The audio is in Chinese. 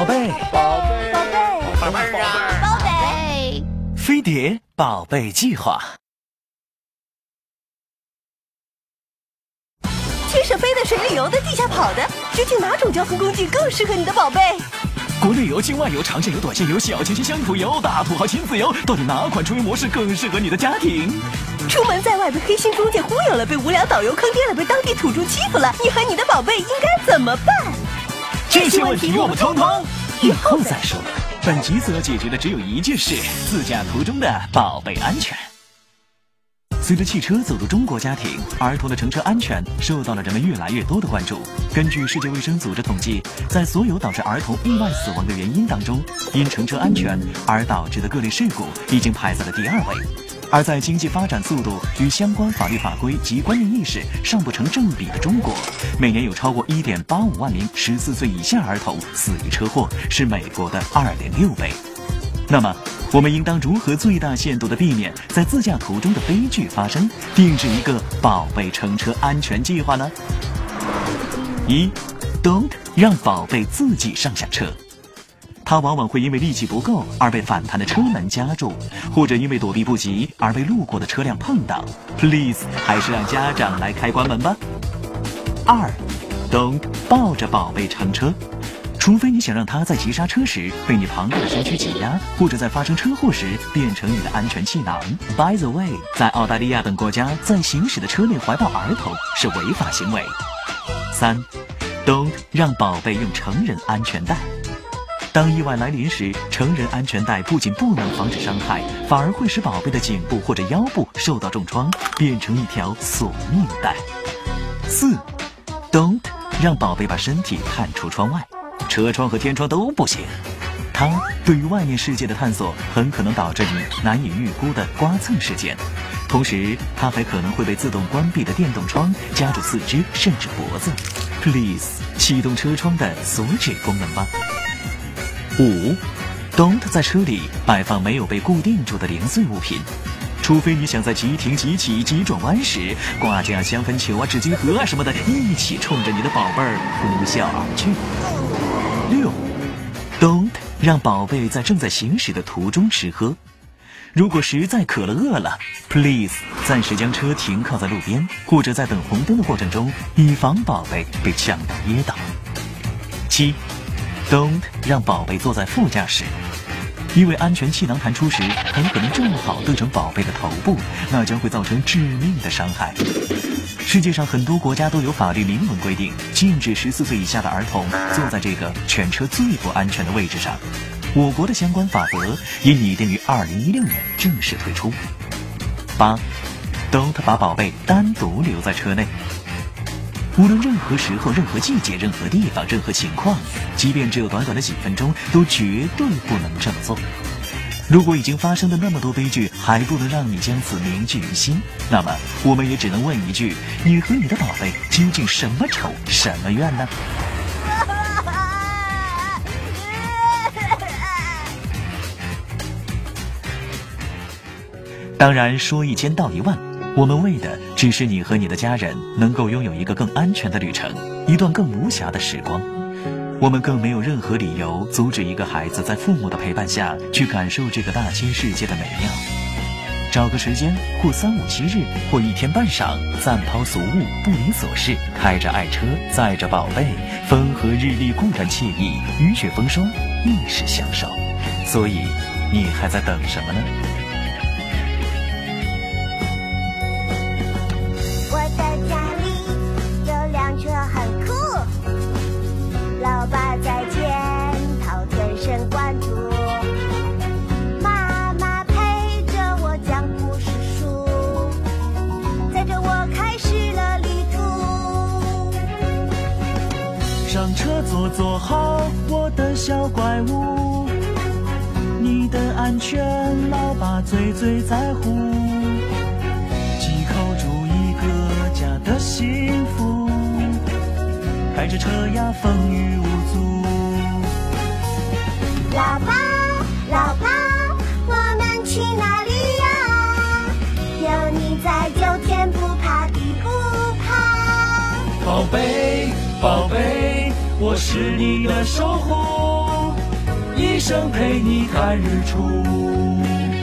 宝贝，宝贝，宝贝，宝贝啊，宝贝，飞碟宝贝计划。天上飞的、水里游的、地下跑的，究竟哪种交通工具更适合你的宝贝？国内游、境外游、长线游、短线游、小清新乡土游、大土豪亲子游，到底哪款出游模式更适合你的家庭？出门在外被黑心中介忽悠了，被无聊导游坑爹了，被当地土著欺负了，你和你的宝贝应该怎么办？这些问题我们通通以后再说。本集所要解决的只有一件事：自驾途中的宝贝安全。随着汽车走入中国家庭，儿童的乘车安全受到了人们越来越多的关注。根据世界卫生组织统计，在所有导致儿童意外死亡的原因当中，因乘车安全而导致的各类事故已经排在了第二位。而在经济发展速度与相关法律法规及观念意识尚不成正比的中国，每年有超过1.85万名14岁以下儿童死于车祸，是美国的2.6倍。那么，我们应当如何最大限度地避免在自驾途中的悲剧发生，定制一个宝贝乘车安全计划呢？一，Don't 让宝贝自己上下车。他往往会因为力气不够而被反弹的车门夹住，或者因为躲避不及而被路过的车辆碰到。Please，还是让家长来开关门吧。二，Don't 抱着宝贝乘车。除非你想让他在急刹车时被你庞大的身躯挤压，或者在发生车祸时变成你的安全气囊。By the way，在澳大利亚等国家，在行驶的车内怀抱儿童是违法行为。三，Don't 让宝贝用成人安全带。当意外来临时，成人安全带不仅不能防止伤害，反而会使宝贝的颈部或者腰部受到重创，变成一条索命带。四，Don't 让宝贝把身体探出窗外。车窗和天窗都不行，它对于外面世界的探索很可能导致你难以预估的刮蹭事件，同时它还可能会被自动关闭的电动窗夹住四肢甚至脖子。Please 启动车窗的锁止功能吧。五，Don't 在车里摆放没有被固定住的零碎物品，除非你想在急停、急起、急转弯时挂架香氛球啊、纸巾盒啊什么的，一起冲着你的宝贝儿呼啸而去。六，Don't 让宝贝在正在行驶的途中吃喝。如果实在渴了饿了，Please 暂时将车停靠在路边，或者在等红灯的过程中，以防宝贝被呛到噎到。七，Don't 让宝贝坐在副驾驶，因为安全气囊弹出时很可能正好对准宝贝的头部，那将会造成致命的伤害。世界上很多国家都有法律明文规定，禁止十四岁以下的儿童坐在这个全车最不安全的位置上。我国的相关法则也拟定于二零一六年正式推出。八，Don't 把宝贝单独留在车内。无论任何时候、任何季节、任何地方、任何情况，即便只有短短的几分钟，都绝对不能这么做。如果已经发生的那么多悲剧还不能让你将此铭记于心，那么我们也只能问一句：你和你的宝贝究竟什么仇什么怨呢？当然，说一千道一万，我们为的只是你和你的家人能够拥有一个更安全的旅程，一段更无暇的时光。我们更没有任何理由阻止一个孩子在父母的陪伴下去感受这个大千世界的美妙。找个时间，或三五七日，或一天半晌，暂抛俗物，不理琐事，开着爱车，载着宝贝，风和日丽固然惬意，雨雪风霜亦是享受。所以，你还在等什么呢？上车坐坐好，我的小怪物。你的安全，老爸最最在乎。既靠住一个家的幸福，开着车呀风雨无阻。老爸，老爸，我们去哪里呀？有你在，就天不怕地不怕。宝贝，宝贝，我是你的守护。一生陪你看日出。